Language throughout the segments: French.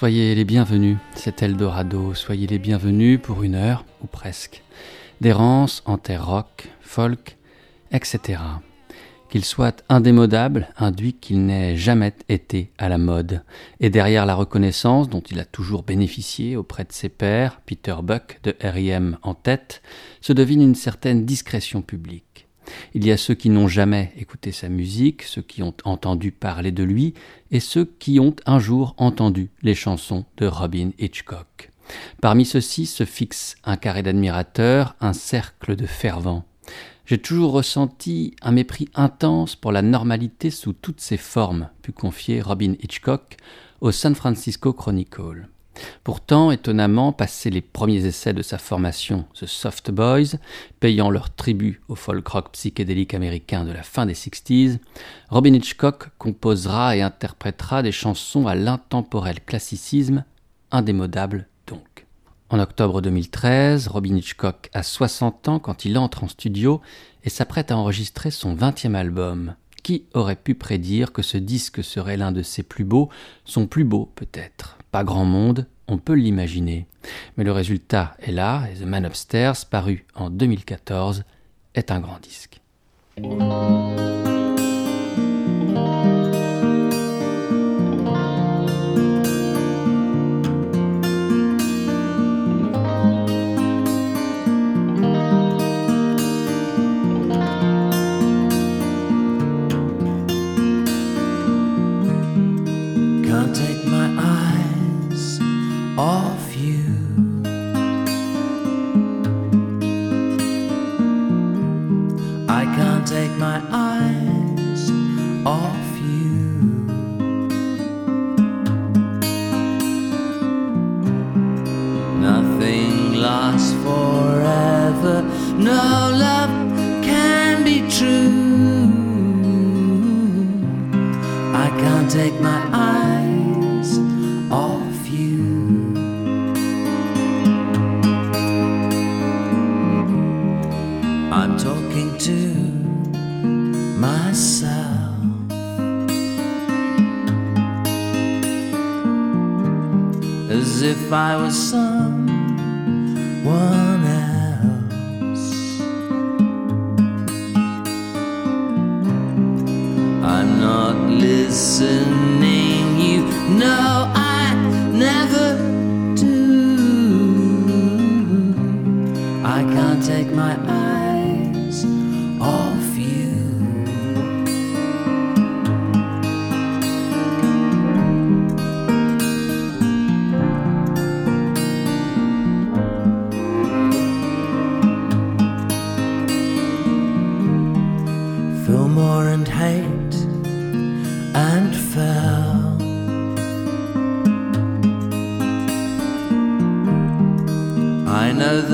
Soyez les bienvenus, c'est Eldorado, soyez les bienvenus pour une heure, ou presque, d'errance en terre rock, folk, etc. Qu'il soit indémodable induit qu'il n'ait jamais été à la mode, et derrière la reconnaissance dont il a toujours bénéficié auprès de ses pairs, Peter Buck de R.I.M. en tête, se devine une certaine discrétion publique. Il y a ceux qui n'ont jamais écouté sa musique, ceux qui ont entendu parler de lui, et ceux qui ont un jour entendu les chansons de Robin Hitchcock. Parmi ceux-ci se fixe un carré d'admirateurs, un cercle de fervents. J'ai toujours ressenti un mépris intense pour la normalité sous toutes ses formes, put confier Robin Hitchcock au San Francisco Chronicle. Pourtant, étonnamment, passé les premiers essais de sa formation, The Soft Boys, payant leur tribut au folk rock psychédélique américain de la fin des 60s, Robin Hitchcock composera et interprétera des chansons à l'intemporel classicisme, indémodable donc. En octobre 2013, Robin Hitchcock a 60 ans quand il entre en studio et s'apprête à enregistrer son 20e album. Qui aurait pu prédire que ce disque serait l'un de ses plus beaux, son plus beau peut-être? Pas grand monde, on peut l'imaginer. Mais le résultat est là, et The Man Upstairs, paru en 2014, est un grand disque.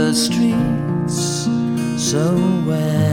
the streets so well.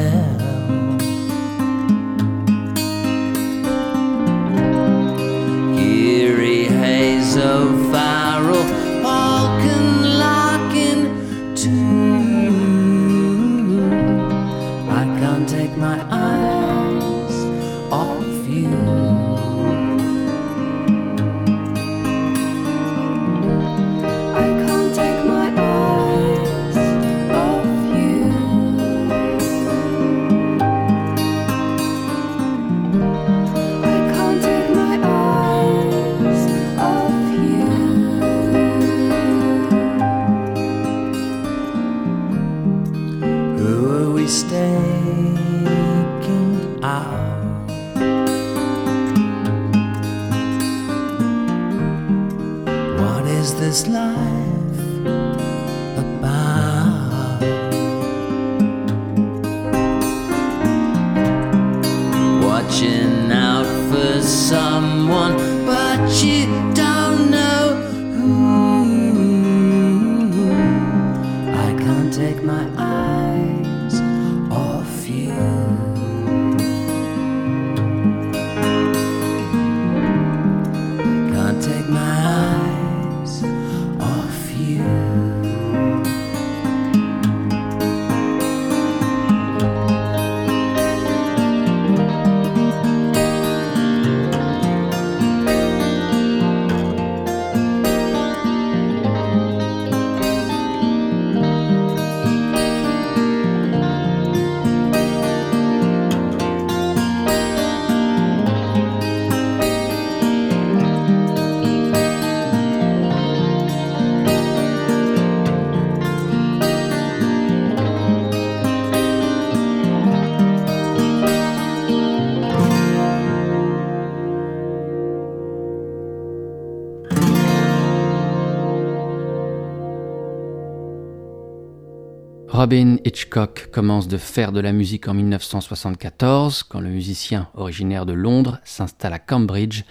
Robin Hitchcock commence de faire de la musique en 1974 quand le musicien originaire de Londres s'installe à Cambridge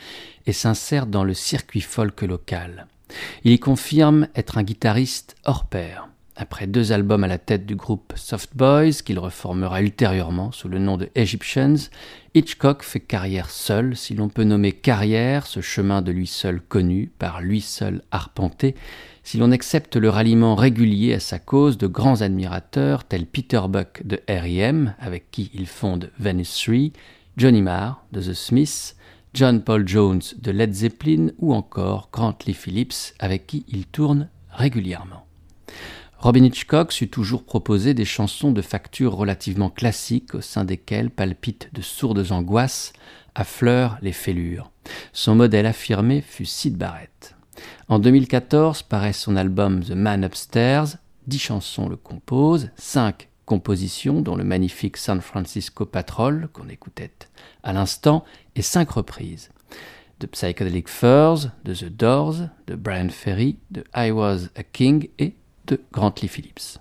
et s'insère dans le circuit folk local. Il y confirme être un guitariste hors pair. Après deux albums à la tête du groupe Soft Boys, qu'il reformera ultérieurement sous le nom de Egyptians, Hitchcock fait carrière seul, si l'on peut nommer carrière ce chemin de lui seul connu, par lui seul arpenté, si l'on accepte le ralliement régulier à sa cause de grands admirateurs tels Peter Buck de R.E.M., avec qui il fonde Venice 3, Johnny Marr de The Smiths, John Paul Jones de Led Zeppelin ou encore Grant Lee Phillips, avec qui il tourne régulièrement. Robin Hitchcock sut toujours proposer des chansons de facture relativement classiques au sein desquelles palpitent de sourdes angoisses, affleurent les fêlures. Son modèle affirmé fut Sid Barrett. En 2014 paraît son album The Man Upstairs, dix chansons le composent, cinq compositions dont le magnifique San Francisco Patrol qu'on écoutait à l'instant et cinq reprises. De Psychedelic Furs, de The Doors, de Brian Ferry, de I Was a King et de Grantley Phillips.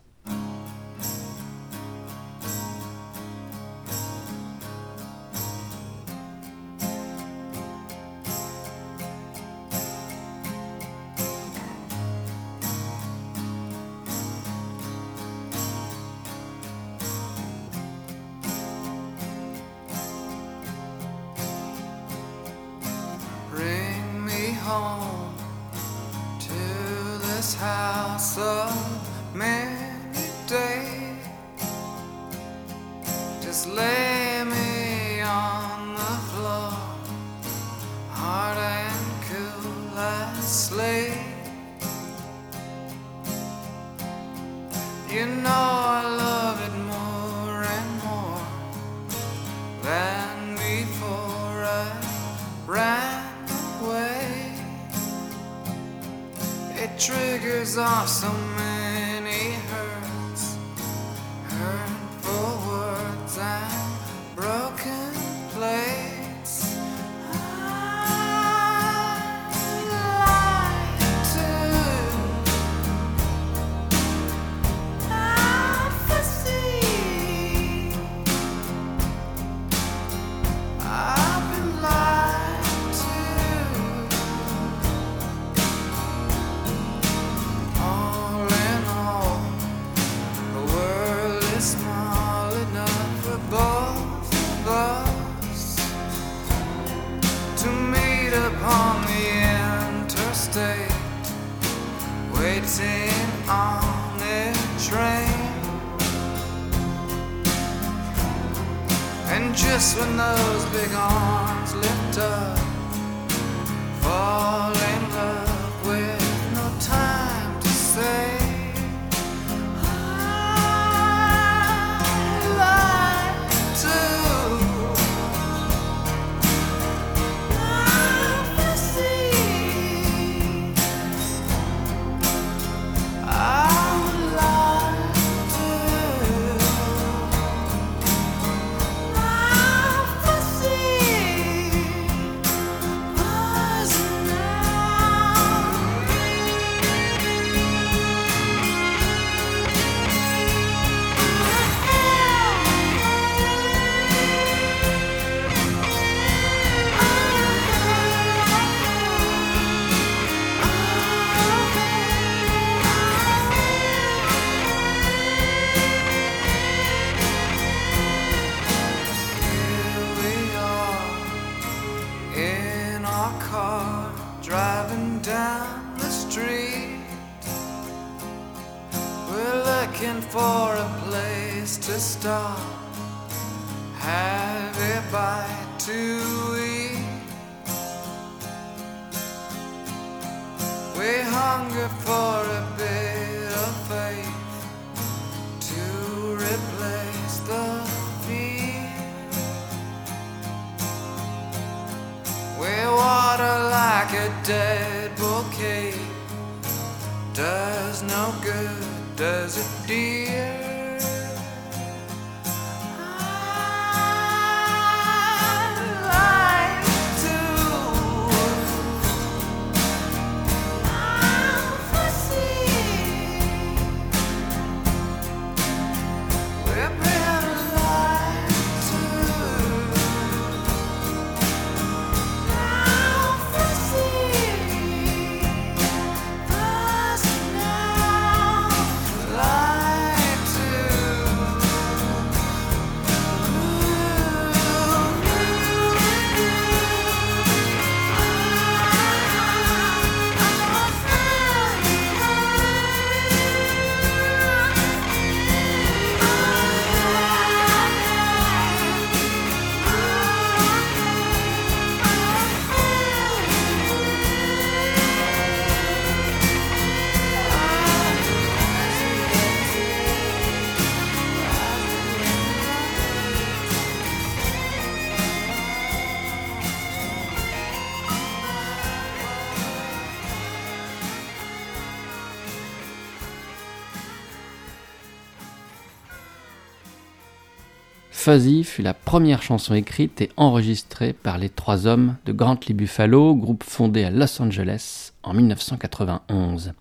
Fuzzy fut la première chanson écrite et enregistrée par les trois hommes de Grantley Buffalo, groupe fondé à Los Angeles en 1991.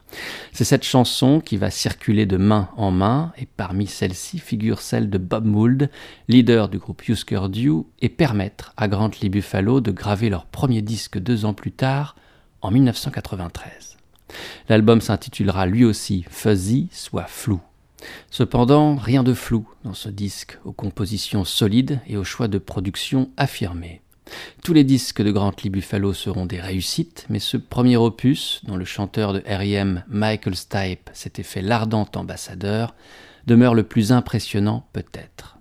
C'est cette chanson qui va circuler de main en main et parmi celles-ci figure celle de Bob Mould, leader du groupe Husker Du et permettre à Grantley Buffalo de graver leur premier disque deux ans plus tard, en 1993. L'album s'intitulera lui aussi Fuzzy, soit flou. Cependant, rien de flou dans ce disque, aux compositions solides et aux choix de production affirmés. Tous les disques de Grantley Buffalo seront des réussites, mais ce premier opus, dont le chanteur de R.E.M. Michael Stipe s'était fait l'ardent ambassadeur, demeure le plus impressionnant peut-être.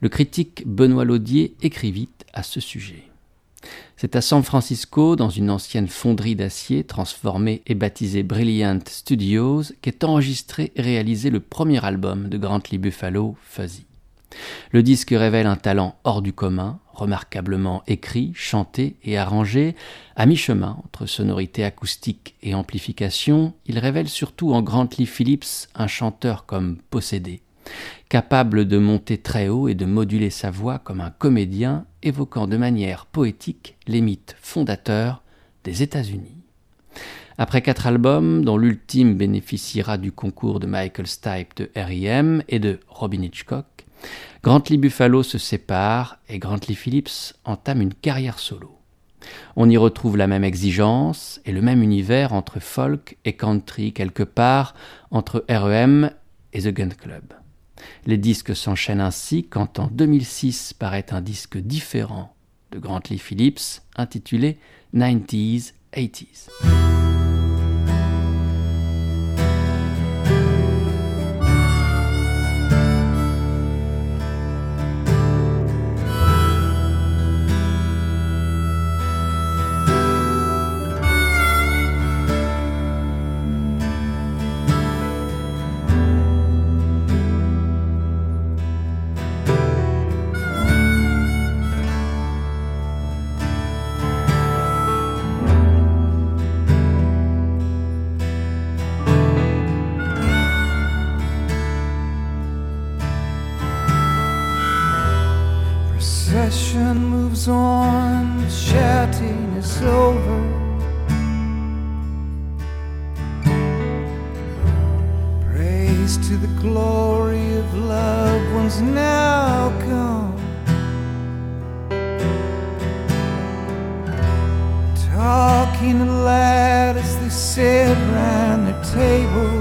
Le critique Benoît Laudier écrivit à ce sujet. C'est à San Francisco, dans une ancienne fonderie d'acier transformée et baptisée Brilliant Studios, qu'est enregistré et réalisé le premier album de Grantley Buffalo, Fuzzy. Le disque révèle un talent hors du commun, remarquablement écrit, chanté et arrangé, à mi-chemin entre sonorité acoustique et amplification, il révèle surtout en Grantley Phillips un chanteur comme possédé, capable de monter très haut et de moduler sa voix comme un comédien, évoquant de manière poétique les mythes fondateurs des États-Unis. Après quatre albums, dont l'ultime bénéficiera du concours de Michael Stipe de R.E.M. et de Robin Hitchcock, Grantley Buffalo se sépare et Grantley Phillips entame une carrière solo. On y retrouve la même exigence et le même univers entre folk et country quelque part entre R.E.M. et The Gun Club. Les disques s'enchaînent ainsi quand en 2006 paraît un disque différent de Grantley Phillips intitulé 90s 80s. to the glory of loved ones now gone. Talking aloud as they sit round their table.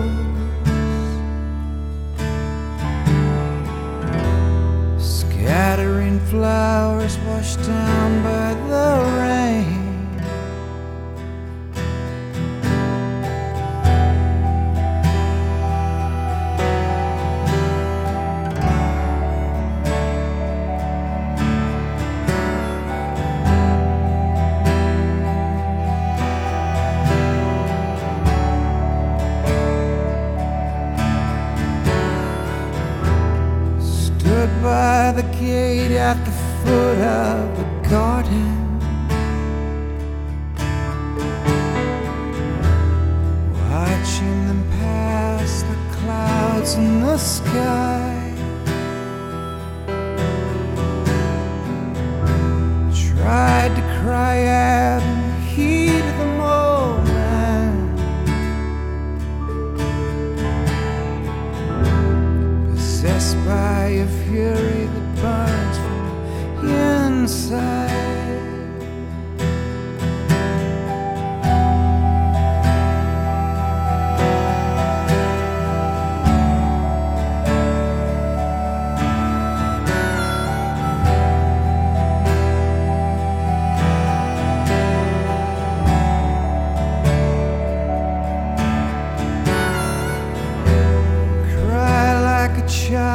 child.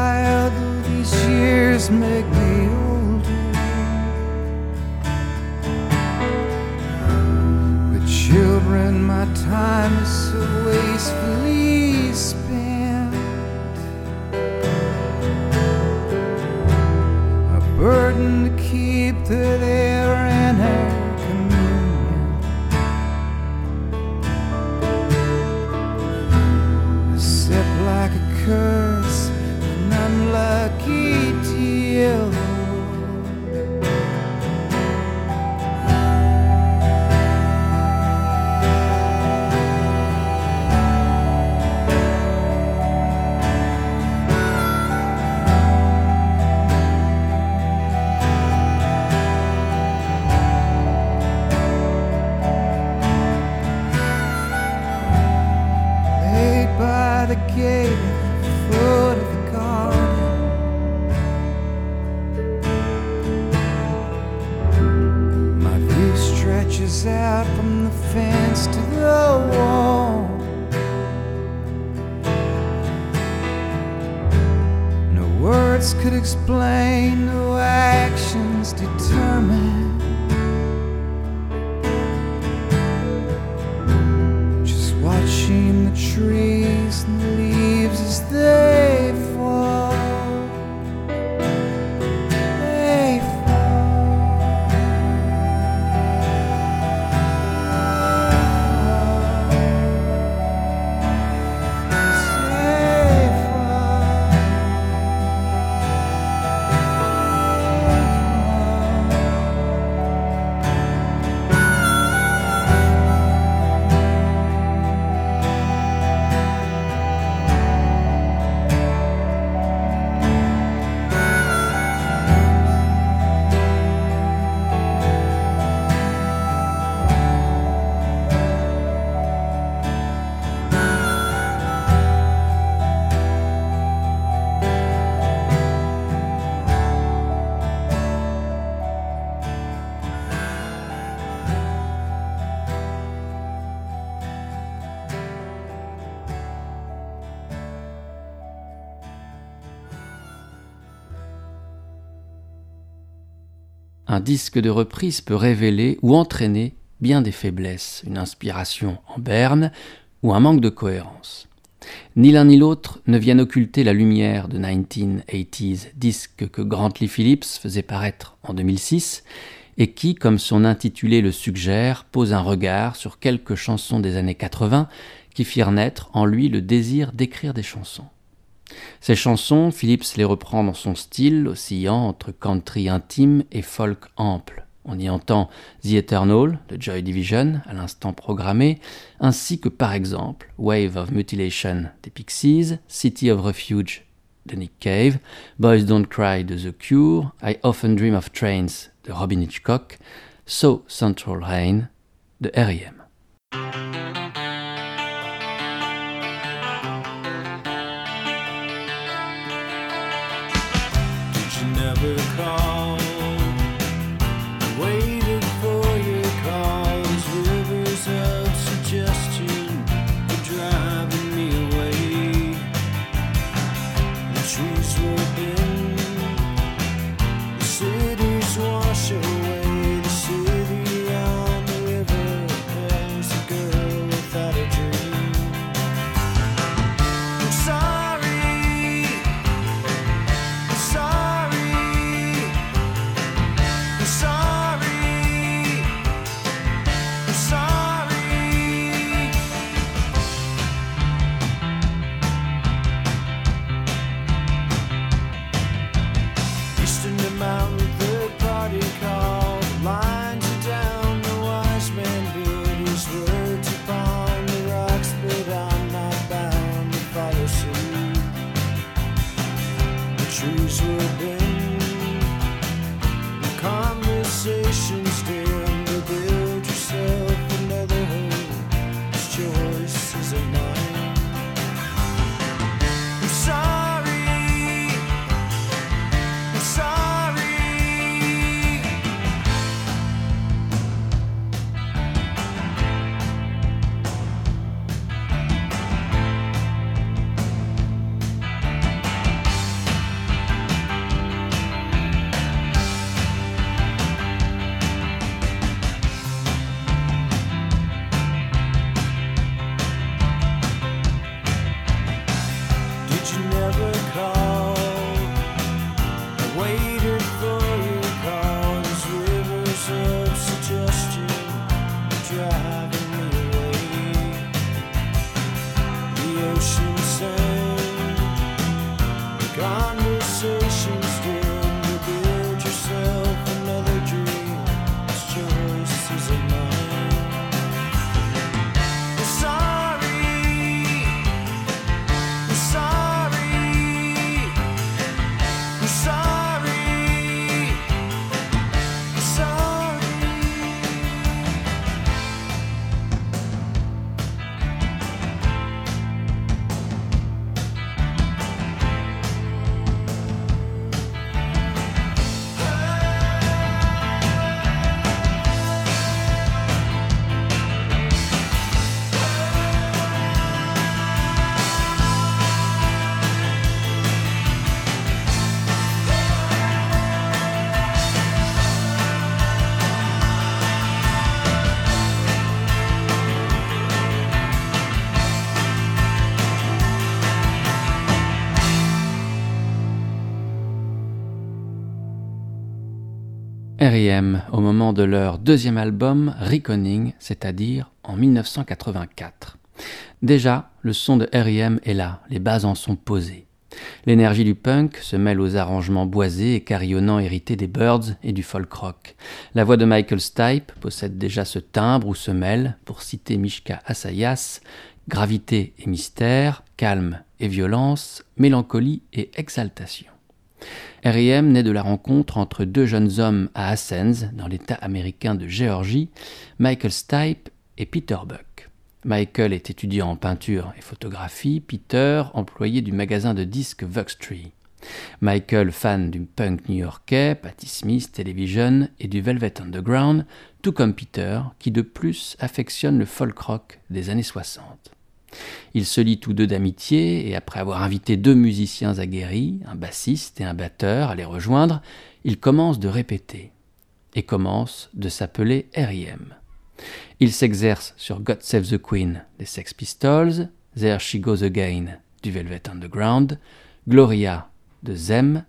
Disque de reprise peut révéler ou entraîner bien des faiblesses, une inspiration en berne ou un manque de cohérence. Ni l'un ni l'autre ne viennent occulter la lumière de 1980s, disque que Grantley Phillips faisait paraître en 2006 et qui, comme son intitulé le suggère, pose un regard sur quelques chansons des années 80 qui firent naître en lui le désir d'écrire des chansons. Ces chansons, Phillips les reprend dans son style, oscillant entre country intime et folk ample. On y entend The Eternal de Joy Division, à l'instant programmé, ainsi que par exemple Wave of Mutilation des Pixies, City of Refuge de Nick Cave, Boys Don't Cry de The Cure, I Often Dream of Trains de Robin Hitchcock, So Central Rain de R.E.M. the car. Au moment de leur deuxième album Reckoning, c'est-à-dire en 1984. Déjà, le son de R.E.M. est là, les bases en sont posées. L'énergie du punk se mêle aux arrangements boisés et carillonnants hérités des Birds et du folk rock. La voix de Michael Stipe possède déjà ce timbre où se mêle, pour citer Mishka Asayas, gravité et mystère, calme et violence, mélancolie et exaltation. R.E.M. naît de la rencontre entre deux jeunes hommes à Athens, dans l'État américain de Géorgie, Michael Stipe et Peter Buck. Michael est étudiant en peinture et photographie, Peter employé du magasin de disques Tree. Michael fan du punk new-yorkais, Patti Smith, Television et du Velvet Underground, tout comme Peter, qui de plus affectionne le folk rock des années 60. Ils se lient tous deux d'amitié, et après avoir invité deux musiciens aguerris, un bassiste et un batteur, à les rejoindre, ils commencent de répéter, et commencent de s'appeler R.I.M. Ils s'exercent sur God Save the Queen des Sex Pistols, There She Goes Again du Velvet Underground, Gloria de Zem,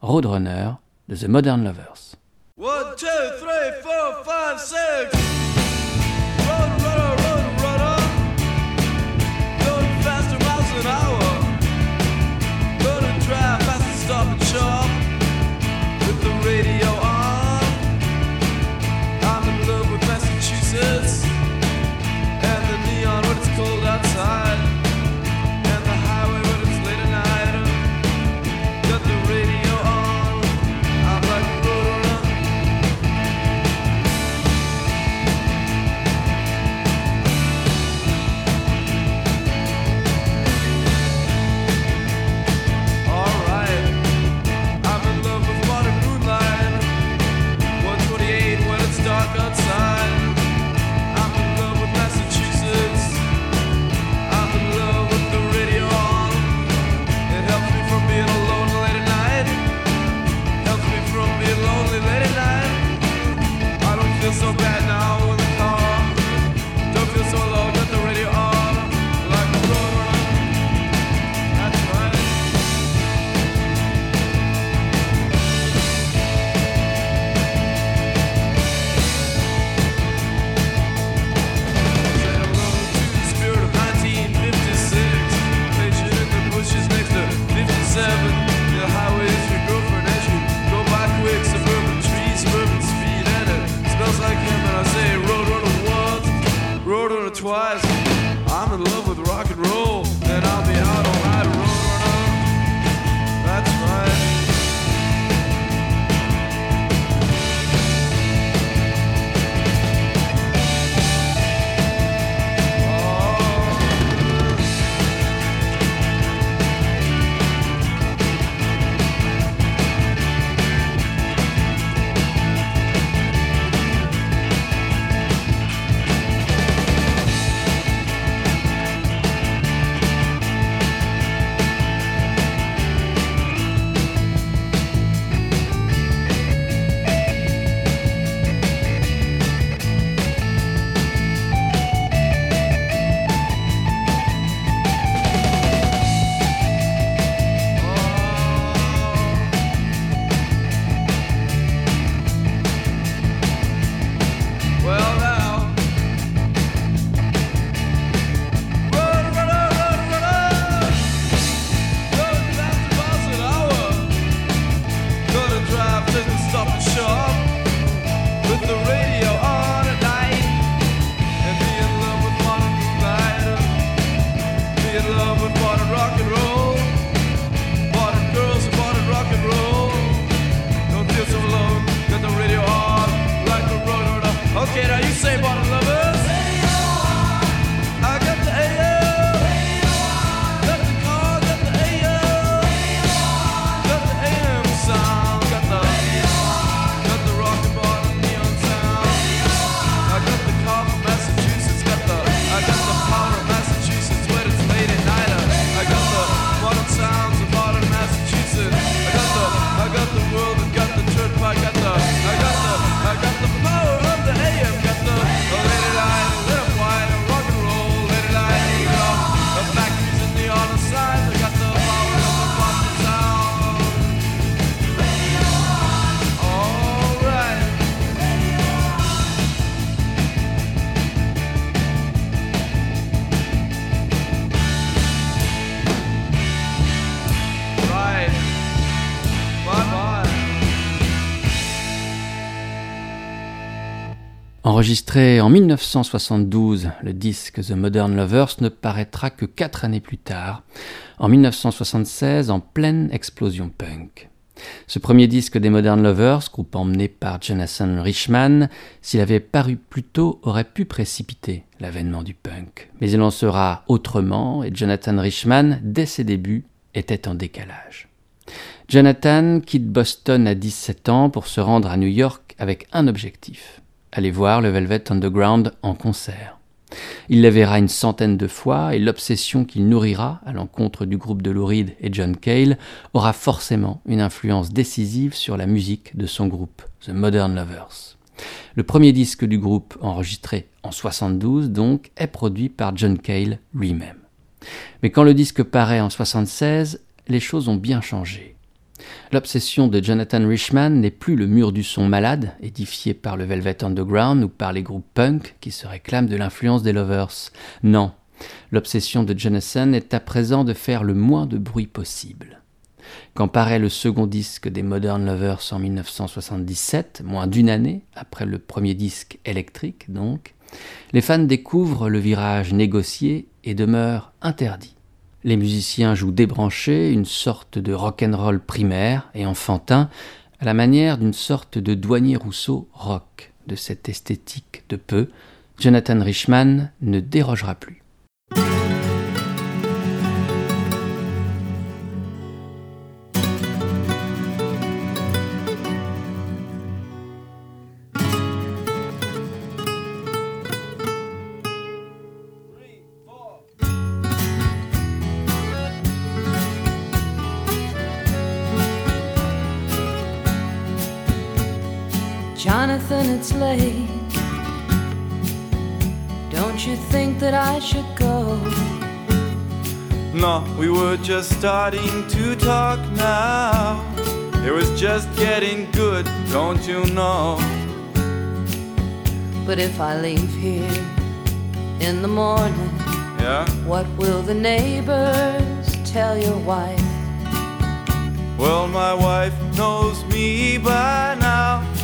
Roadrunner de The Modern Lovers. En 1972, le disque The Modern Lovers ne paraîtra que quatre années plus tard, en 1976, en pleine explosion punk. Ce premier disque des Modern Lovers, groupe emmené par Jonathan Richman, s'il avait paru plus tôt, aurait pu précipiter l'avènement du punk. Mais il en sera autrement, et Jonathan Richman, dès ses débuts, était en décalage. Jonathan quitte Boston à 17 ans pour se rendre à New York avec un objectif aller voir le Velvet Underground en concert. Il les verra une centaine de fois et l'obsession qu'il nourrira à l'encontre du groupe de Lou Reed et John Cale aura forcément une influence décisive sur la musique de son groupe, The Modern Lovers. Le premier disque du groupe, enregistré en 72 donc, est produit par John Cale lui-même. Mais quand le disque paraît en 76, les choses ont bien changé. L'obsession de Jonathan Richman n'est plus le mur du son malade, édifié par le Velvet Underground ou par les groupes punk qui se réclament de l'influence des Lovers. Non, l'obsession de Jonathan est à présent de faire le moins de bruit possible. Quand paraît le second disque des Modern Lovers en 1977, moins d'une année après le premier disque électrique donc, les fans découvrent le virage négocié et demeurent interdits. Les musiciens jouent débranchés, une sorte de rock'n'roll primaire et enfantin, à la manière d'une sorte de douanier Rousseau rock. De cette esthétique de peu, Jonathan Richman ne dérogera plus. It's late. Don't you think that I should go? No, we were just starting to talk now. It was just getting good, don't you know? But if I leave here in the morning, Yeah? what will the neighbors tell your wife? Well, my wife knows me by now.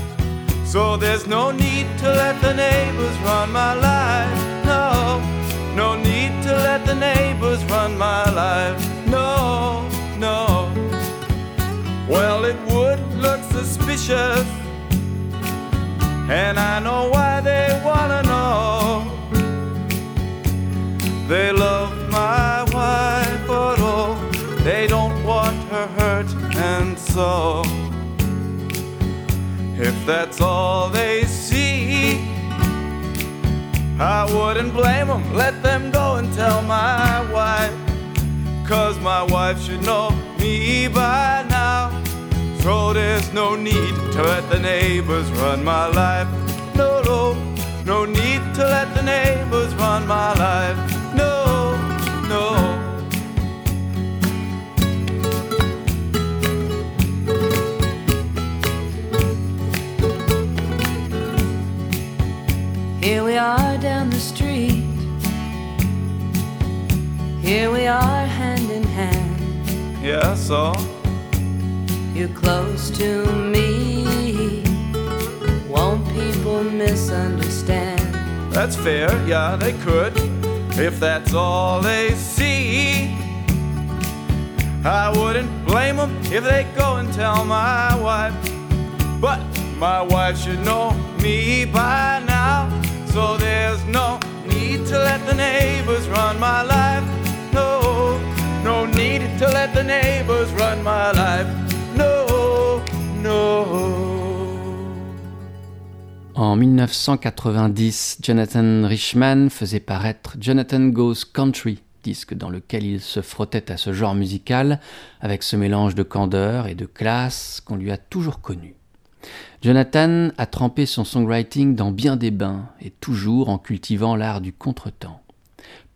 So there's no need to let the neighbors run my life. No, no need to let the neighbors run my life. No, no. Well, it would look suspicious. And I know why they wanna know. They love my wife, but oh, they don't want her hurt, and so. If that's all they see, I wouldn't blame them. Let them go and tell my wife. Cause my wife should know me by now. So there's no need to let the neighbors run my life. No, no, no need to let the neighbors run my life. Here we are down the street. Here we are hand in hand. Yeah, so? You're close to me. Won't people misunderstand? That's fair, yeah, they could. If that's all they see, I wouldn't blame them if they go and tell my wife. But my wife should know me by now. So there's no need to let the neighbors run my life. No, no need to let the neighbors run my life. No, no. En 1990, Jonathan Richman faisait paraître Jonathan Goes Country, disque dans lequel il se frottait à ce genre musical avec ce mélange de candeur et de classe qu'on lui a toujours connu. Jonathan a trempé son songwriting dans bien des bains et toujours en cultivant l'art du contretemps.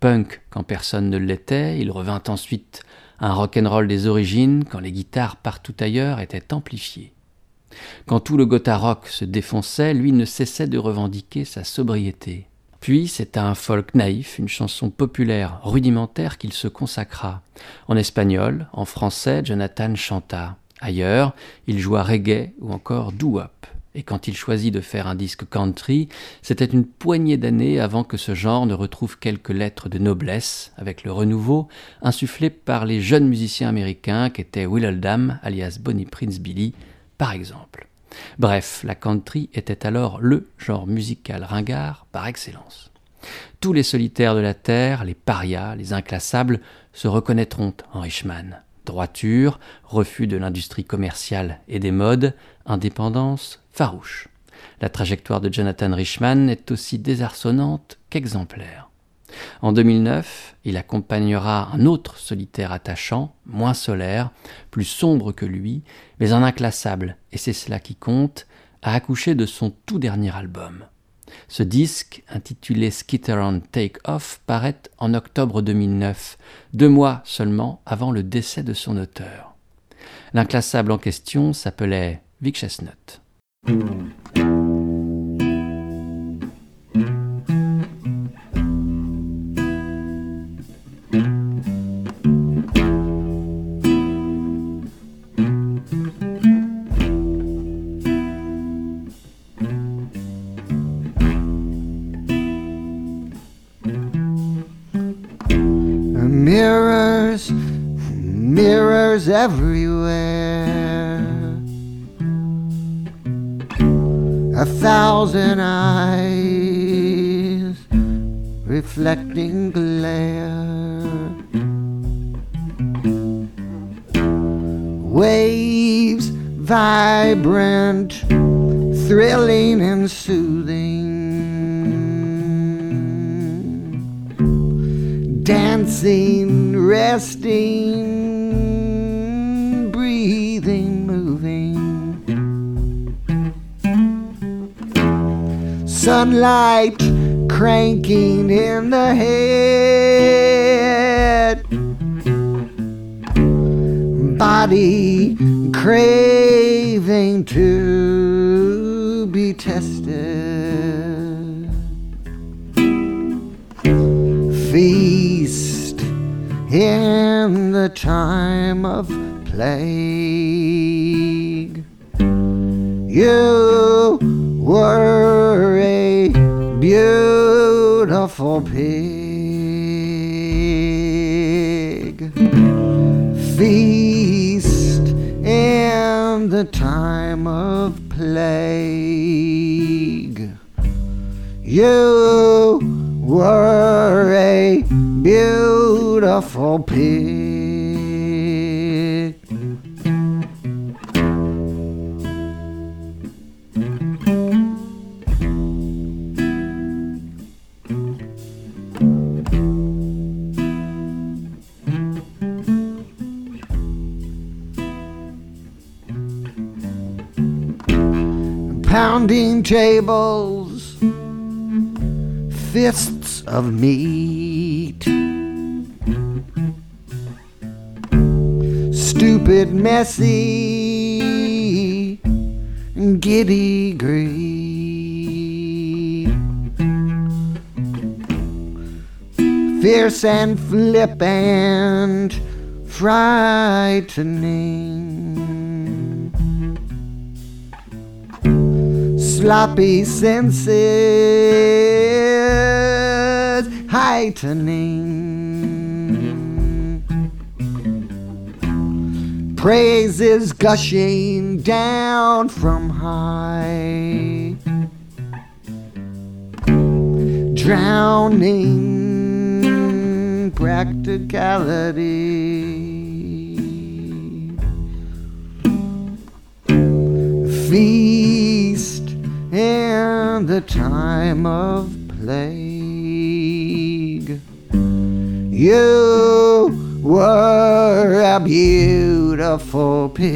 Punk quand personne ne l'était, il revint ensuite à un rock'n'roll des origines quand les guitares partout ailleurs étaient amplifiées. Quand tout le gotha rock se défonçait, lui ne cessait de revendiquer sa sobriété. Puis c'est à un folk naïf, une chanson populaire rudimentaire qu'il se consacra. En espagnol, en français, Jonathan chanta. Ailleurs, il joua reggae ou encore doo-wop. et quand il choisit de faire un disque country, c'était une poignée d'années avant que ce genre ne retrouve quelques lettres de noblesse avec le renouveau insufflé par les jeunes musiciens américains qu'étaient Will Oldham, alias Bonnie Prince Billy, par exemple. Bref, la country était alors le genre musical ringard par excellence. Tous les solitaires de la terre, les parias, les inclassables, se reconnaîtront en Richman. Droiture, refus de l'industrie commerciale et des modes, indépendance farouche. La trajectoire de Jonathan Richman est aussi désarçonnante qu'exemplaire. En 2009, il accompagnera un autre solitaire attachant, moins solaire, plus sombre que lui, mais un inclassable, et c'est cela qui compte, à accoucher de son tout dernier album. Ce disque, intitulé Skitter on Take Off, paraît en octobre 2009, deux mois seulement avant le décès de son auteur. L'inclassable en question s'appelait Vic Chestnut. Everywhere. A thousand eyes reflecting glare. Waves vibrant, thrilling and soothing. dancing, resting, Sunlight cranking in the head, body craving to be tested. feast in the time of plague. You were a beautiful pig. Feast in the time of plague. You were a beautiful pig. Pounding tables, fists of meat. Stupid, messy, giddy greed. Fierce and flippant, frightening. Sloppy senses heightening. Praises gushing down from high. Drowning practicality. Feast in the time of plague. You were a beautiful pig.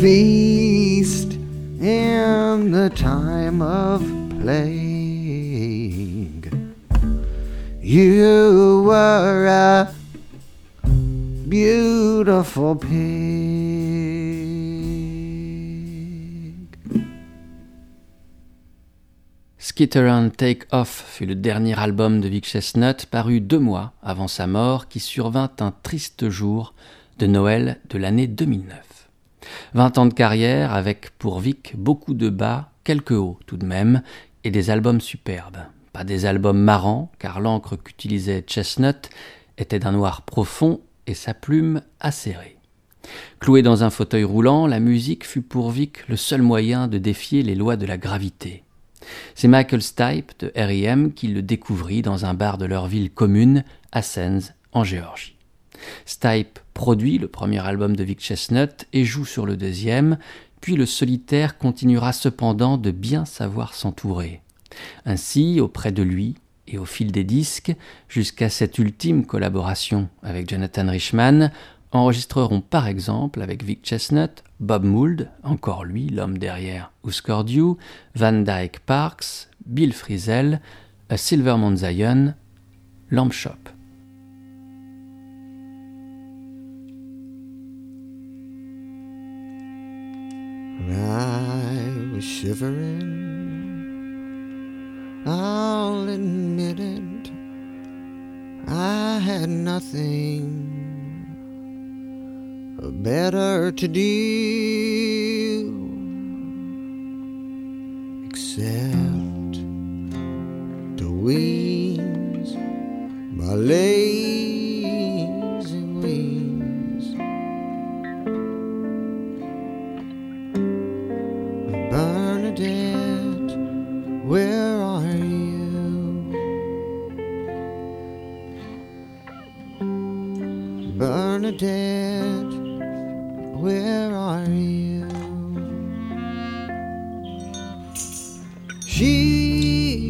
Feast in the time of plague. You were a beautiful. Skitter and Take Off fut le dernier album de Vic Chestnut paru deux mois avant sa mort qui survint un triste jour de Noël de l'année 2009. 20 ans de carrière avec pour Vic beaucoup de bas, quelques hauts tout de même, et des albums superbes. Pas des albums marrants, car l'encre qu'utilisait Chestnut était d'un noir profond et sa plume acérée. Cloué dans un fauteuil roulant, la musique fut pour Vic le seul moyen de défier les lois de la gravité. C'est Michael Stipe de R.E.M. qui le découvrit dans un bar de leur ville commune, Athens, en Géorgie. Stipe produit le premier album de Vic Chestnut et joue sur le deuxième, puis le solitaire continuera cependant de bien savoir s'entourer. Ainsi, auprès de lui, et au fil des disques, jusqu'à cette ultime collaboration avec Jonathan Richman, enregistreront par exemple avec Vic Chestnut, Bob Mould, encore lui l'homme derrière Husker Du, Van Dyke Parks, Bill Frisell, A Silvermont Zion, Lamp Shop. I'll admit it. I had nothing better to do except to wheeze my lazy wings. Bernadette, where Bernadette, where are you? She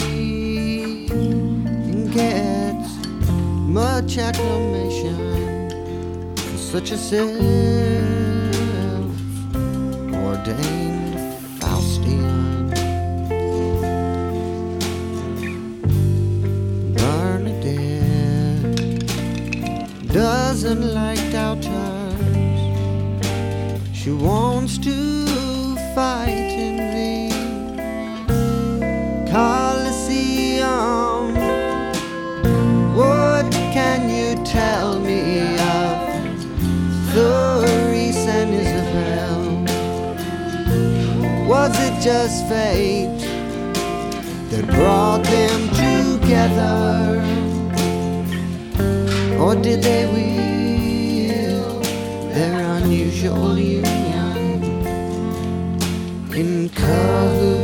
gets much acclamation for such a self ordained doesn't like doubters. She wants to fight in the Colosseum. What can you tell me of Clarice and Isabel? Was it just fate that brought them together? Or did they Jolyon in color.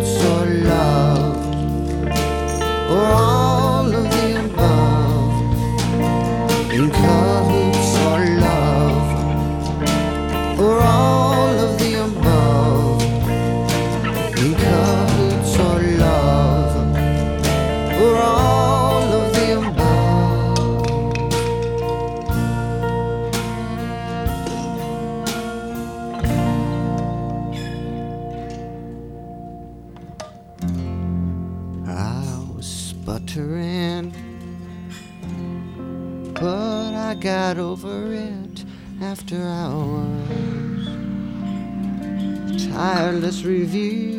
careless review.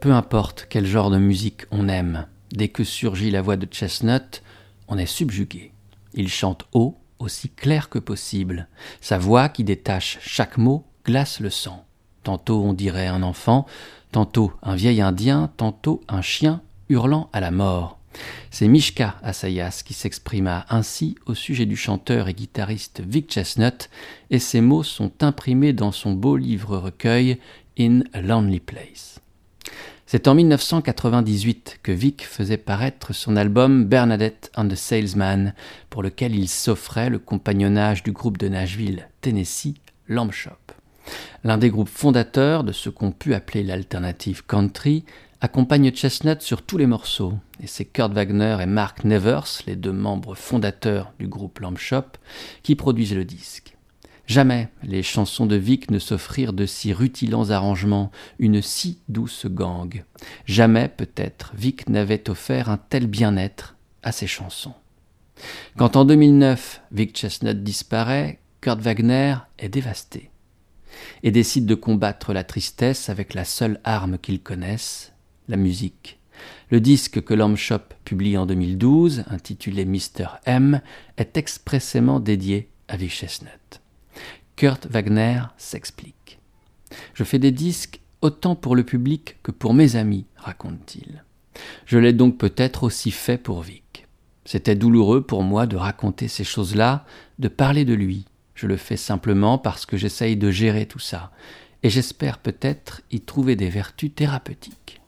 Peu importe quel genre de musique on aime, dès que surgit la voix de Chestnut, on est subjugué. Il chante haut, aussi clair que possible. Sa voix qui détache chaque mot glace le sang. Tantôt on dirait un enfant, tantôt un vieil indien, tantôt un chien hurlant à la mort. C'est Mishka Asayas qui s'exprima ainsi au sujet du chanteur et guitariste Vic Chestnut, et ces mots sont imprimés dans son beau livre-recueil In a Lonely Place. C'est en 1998 que Vic faisait paraître son album Bernadette and the Salesman, pour lequel il s'offrait le compagnonnage du groupe de Nashville, Tennessee, Lamb Shop. L'un des groupes fondateurs de ce qu'on pu appeler l'alternative country accompagne Chestnut sur tous les morceaux, et c'est Kurt Wagner et Mark Nevers, les deux membres fondateurs du groupe Lamb Shop, qui produisent le disque. Jamais les chansons de Vic ne s'offrirent de si rutilants arrangements, une si douce gangue. Jamais, peut-être, Vic n'avait offert un tel bien-être à ses chansons. Quand en 2009, Vic Chestnut disparaît, Kurt Wagner est dévasté et décide de combattre la tristesse avec la seule arme qu'ils connaissent, la musique. Le disque que Lamb Shop publie en 2012, intitulé Mr. M, est expressément dédié à Vic Chestnut. Kurt Wagner s'explique. Je fais des disques autant pour le public que pour mes amis, raconte-t-il. Je l'ai donc peut-être aussi fait pour Vic. C'était douloureux pour moi de raconter ces choses-là, de parler de lui. Je le fais simplement parce que j'essaye de gérer tout ça, et j'espère peut-être y trouver des vertus thérapeutiques.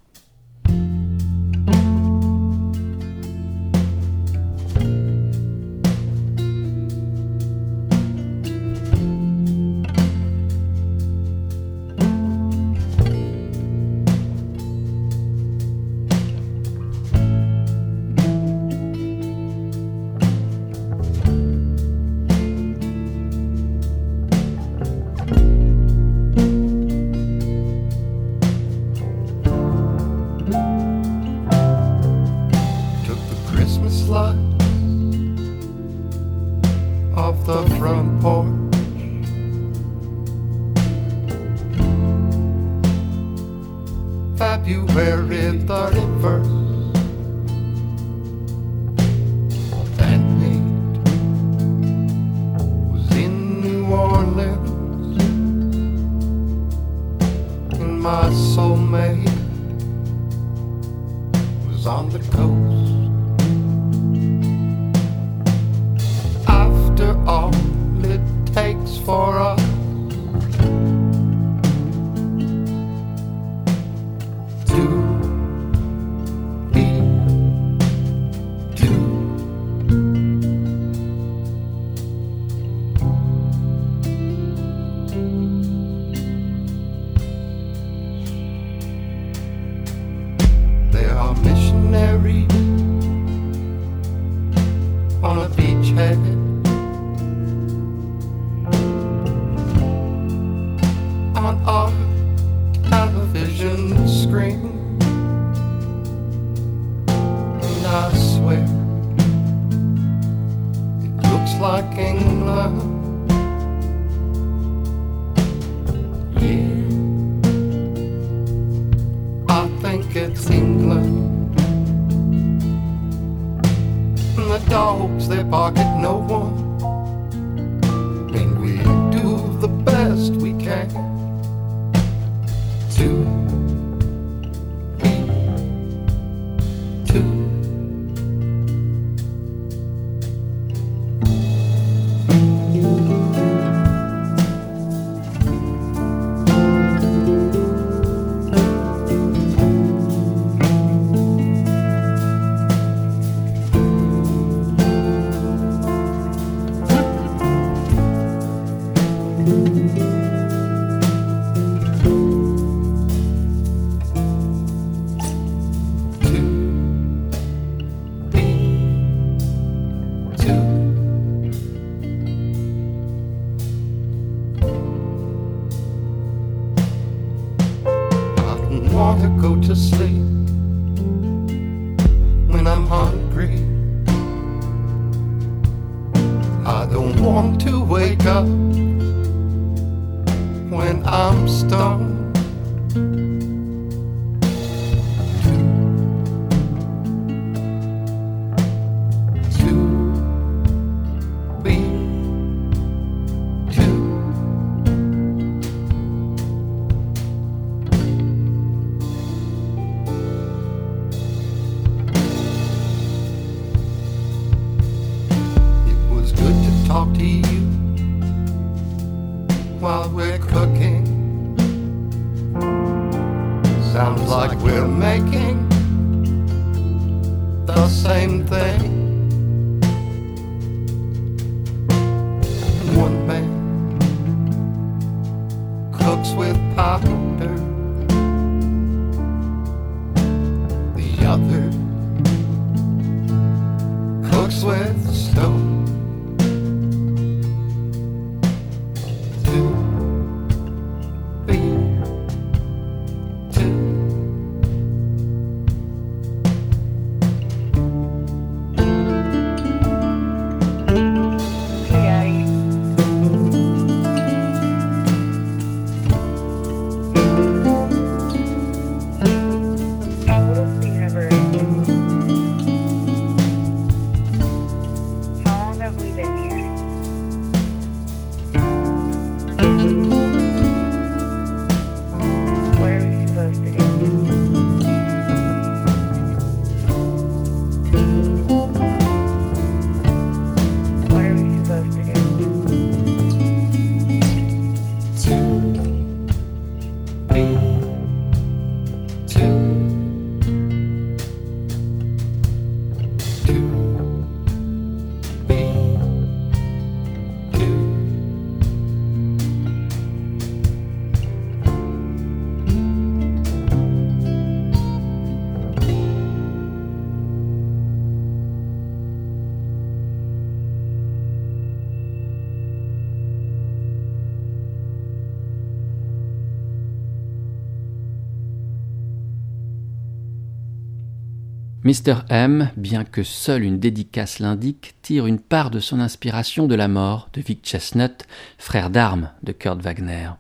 Mr. M, bien que seule une dédicace l'indique, tire une part de son inspiration de la mort de Vic Chestnut, frère d'armes de Kurt Wagner.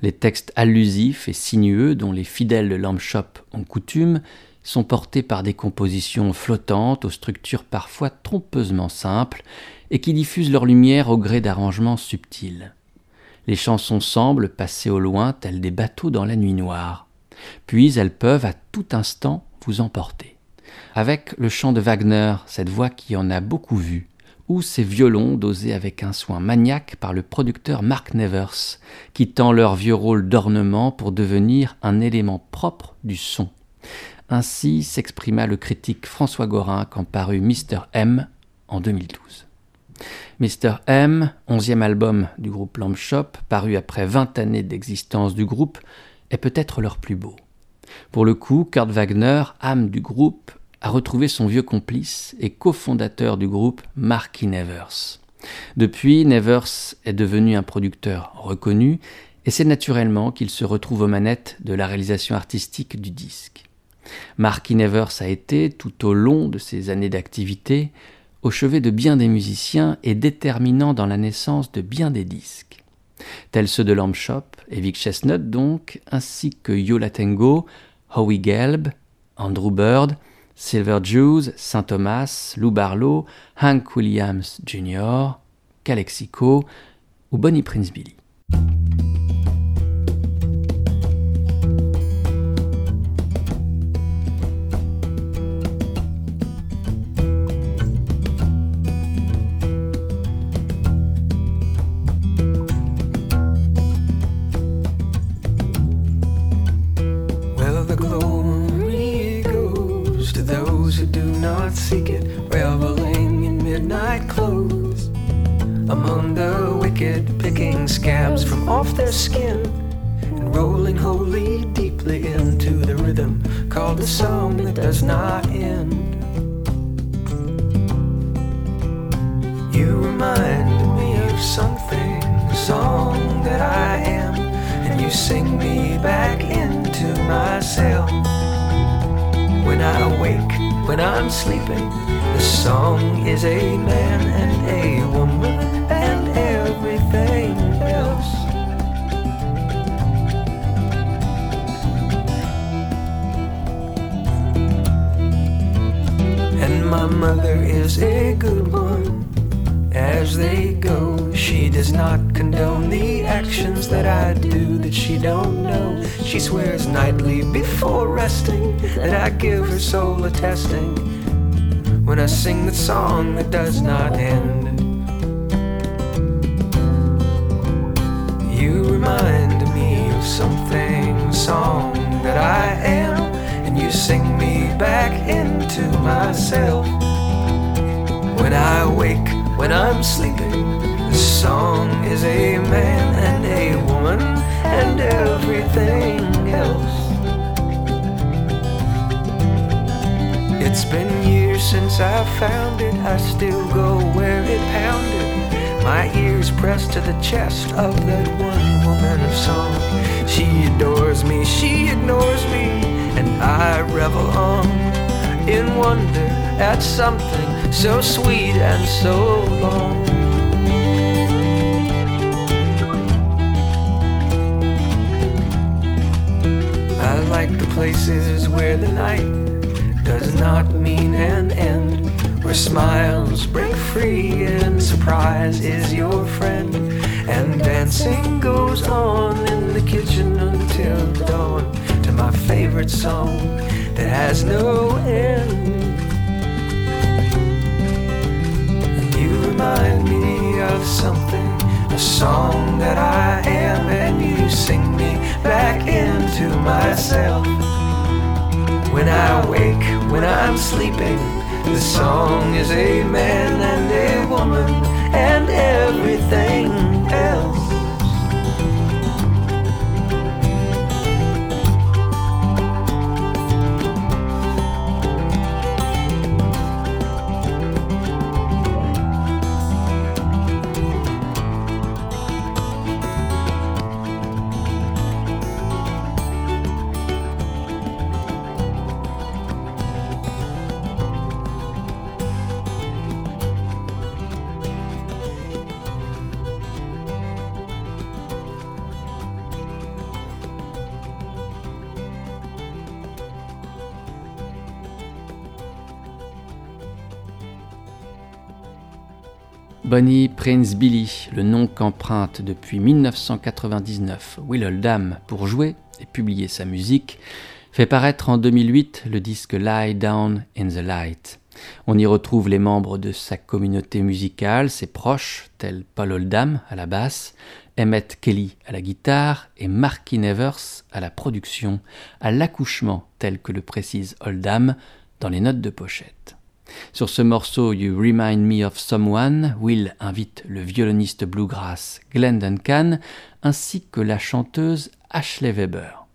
Les textes allusifs et sinueux dont les fidèles de Lamb Shop ont coutume sont portés par des compositions flottantes aux structures parfois trompeusement simples et qui diffusent leur lumière au gré d'arrangements subtils. Les chansons semblent passer au loin telles des bateaux dans la nuit noire. Puis elles peuvent à tout instant vous emporter. Avec le chant de Wagner, cette voix qui en a beaucoup vu, ou ces violons dosés avec un soin maniaque par le producteur Mark Nevers, quittant leur vieux rôle d'ornement pour devenir un élément propre du son. Ainsi s'exprima le critique François Gorin quand parut Mr. M en 2012. Mr. M, onzième album du groupe Lamb Shop, paru après 20 années d'existence du groupe, est peut-être leur plus beau. Pour le coup, Kurt Wagner, âme du groupe, a retrouvé son vieux complice et cofondateur du groupe, Marky Nevers. Depuis, Nevers est devenu un producteur reconnu et c'est naturellement qu'il se retrouve aux manettes de la réalisation artistique du disque. Marky Nevers a été, tout au long de ses années d'activité, au chevet de bien des musiciens et déterminant dans la naissance de bien des disques. Tels ceux de Lamb Shop et Vic Chestnut donc, ainsi que Yola Tango, Howie Gelb, Andrew Bird, Silver Jews, Saint Thomas, Lou Barlow, Hank Williams Jr., Calexico ou Bonnie Prince Billy. A song that does not end. You remind me of something, a song that I am, and you sing me back into myself. When I awake, when I'm sleeping, the song is a man and a woman and everything my mother is a good one as they go. She does not condone the actions that I do that she don't know. She swears nightly before resting that I give her soul a testing when I sing the song that does not end. You remind me of something, song that I am, you sing me back into myself. When I wake, when I'm sleeping, the song is a man and a woman and everything else. It's been years since I found it. I still go where it pounded. My ears pressed to the chest of that one woman of song. She adores me, she ignores me, and I revel on in wonder at something so sweet and so long. I like the places where the night does not mean an end, where smiles break free and surprise is your friend, and dancing goes on in the kitchen until the dawn my favorite song that has no end. You remind me of something, a song that I am, and you sing me back into myself. When I wake, when I'm sleeping, the song is a man and a woman and everything else. Bonnie Prince Billy, le nom qu'emprunte depuis 1999 Will Oldham pour jouer et publier sa musique, fait paraître en 2008 le disque Lie Down in the Light. On y retrouve les membres de sa communauté musicale, ses proches, tels Paul Oldham à la basse, Emmett Kelly à la guitare et Marky Nevers à la production, à l'accouchement tel que le précise Oldham dans les notes de pochette. Sur ce morceau You Remind Me of Someone, Will invite le violoniste bluegrass Glenn Duncan ainsi que la chanteuse Ashley Weber.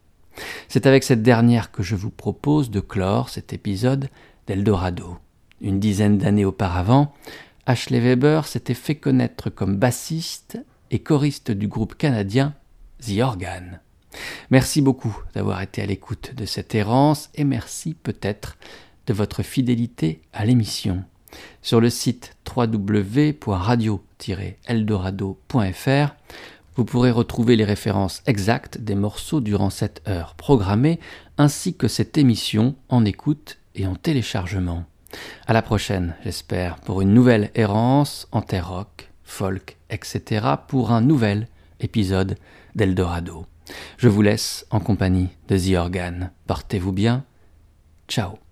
C'est avec cette dernière que je vous propose de clore cet épisode d'Eldorado. Une dizaine d'années auparavant, Ashley Weber s'était fait connaître comme bassiste et choriste du groupe canadien The Organ. Merci beaucoup d'avoir été à l'écoute de cette errance et merci peut-être de votre fidélité à l'émission. Sur le site www.radio-eldorado.fr, vous pourrez retrouver les références exactes des morceaux durant cette heure programmée, ainsi que cette émission en écoute et en téléchargement. À la prochaine, j'espère, pour une nouvelle errance en terre folk, etc., pour un nouvel épisode d'Eldorado. Je vous laisse en compagnie de The Organ. Portez-vous bien. Ciao.